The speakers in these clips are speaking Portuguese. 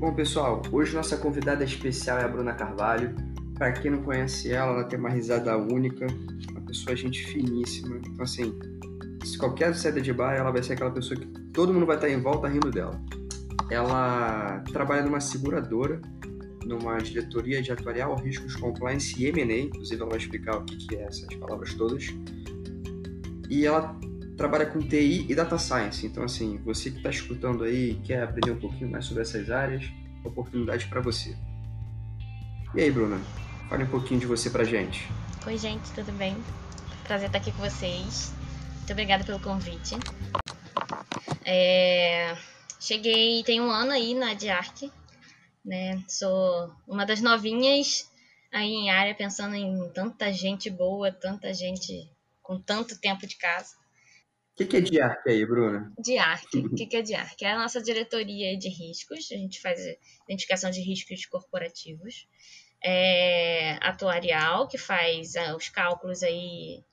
Bom, pessoal, hoje nossa convidada especial é a Bruna Carvalho. Para quem não conhece ela, ela tem uma risada única, uma pessoa gente finíssima. Então, assim, se qualquer saída de bar, ela vai ser aquela pessoa que todo mundo vai estar em volta rindo dela. Ela trabalha numa seguradora, numa diretoria de atuarial, riscos, compliance e M&A. Inclusive, ela vai explicar o que, que é essas palavras todas. E ela trabalha com TI e Data Science. Então, assim, você que está escutando aí quer aprender um pouquinho mais sobre essas áreas, oportunidade para você. E aí, Bruna? Fale um pouquinho de você pra gente. Oi, gente, tudo bem? Prazer estar aqui com vocês. Muito obrigada pelo convite. É... Cheguei, tem um ano aí na Diarc, né? Sou uma das novinhas aí em área, pensando em tanta gente boa, tanta gente com tanto tempo de casa. O que, que é DIARC aí, Bruna? DIARC. O que, que é DIARC? É a nossa diretoria de riscos. A gente faz identificação de riscos corporativos. É atuarial, que faz ah, os cálculos aí.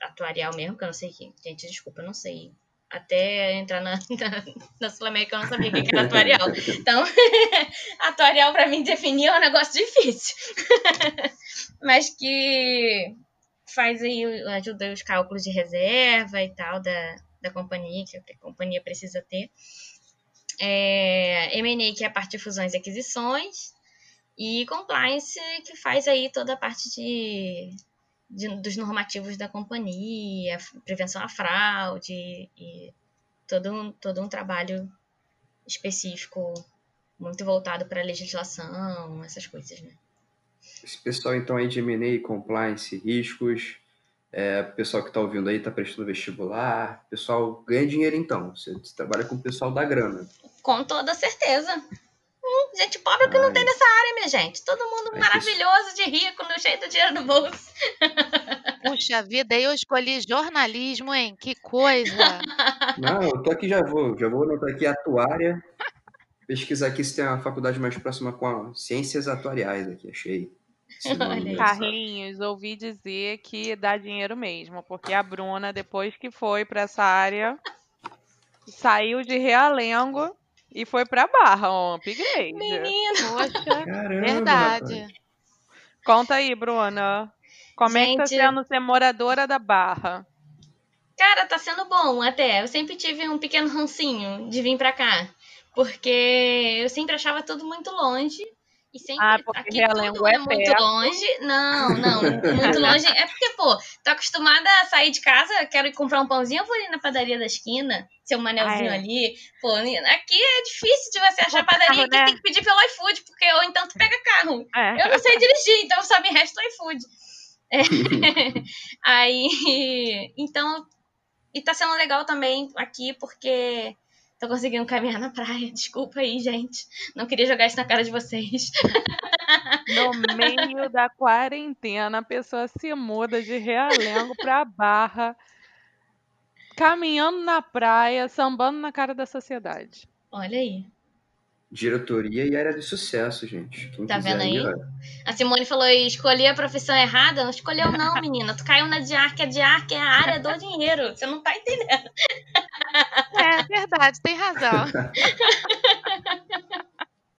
Atuarial mesmo, que eu não sei que. Gente, desculpa, eu não sei. Até entrar na, na, na Sul-América eu não sabia o que era atuarial. Então, atuarial para mim definir é um negócio difícil. Mas que faz aí, ajuda os cálculos de reserva e tal da, da companhia, que a companhia precisa ter. É, M&A, que é a parte de fusões e aquisições. E compliance, que faz aí toda a parte de, de dos normativos da companhia, prevenção à fraude e todo um, todo um trabalho específico muito voltado para a legislação, essas coisas, né? Esse pessoal, então, aí de M&A, compliance, riscos, é, pessoal que está ouvindo aí está prestando vestibular, pessoal ganha dinheiro então, você, você, trabalha com o pessoal da grana. Com toda certeza. Hum, gente pobre que Ai. não tem nessa área, minha gente. Todo mundo Ai, maravilhoso, de rico, no cheio do dinheiro no bolso. Puxa vida, eu escolhi jornalismo, hein? Que coisa! Não, eu tô aqui já vou, já vou anotar aqui atuária, pesquisar aqui se tem a faculdade mais próxima com a ciências atuariais aqui, achei. Carlinhos, ouvi dizer que dá dinheiro mesmo, porque a Bruna, depois que foi para essa área, saiu de Realengo e foi para Barra, um upgrade. Menina! Poxa, Caramba, verdade. Rapaz. Conta aí, Bruna. Como Gente... é que tá sendo ser moradora da Barra? Cara, tá sendo bom até. Eu sempre tive um pequeno rancinho de vir pra cá. Porque eu sempre achava tudo muito longe. E sempre ah, porque aqui tudo é, é muito perto. longe. Não, não, muito longe. É porque, pô, tô acostumada a sair de casa, quero ir comprar um pãozinho, eu vou ir na padaria da esquina, seu manelzinho ah, é. ali. Pô, aqui é difícil de você achar padaria, carro, aqui né? tem que pedir pelo iFood, porque ou então tu pega carro. É. Eu não sei dirigir, então só me resta o iFood. É. Aí, então, e tá sendo legal também aqui, porque Tô conseguindo caminhar na praia. Desculpa aí, gente. Não queria jogar isso na cara de vocês. No meio da quarentena, a pessoa se muda de Realengo pra Barra, caminhando na praia, sambando na cara da sociedade. Olha aí. Diretoria e área de sucesso, gente. Quem tá vendo aí? aí a Simone falou: escolhi a profissão errada. Não escolheu, não, menina. Tu caiu na DIARC. A DIARC é a área do dinheiro. Você não tá entendendo. É verdade, tem razão.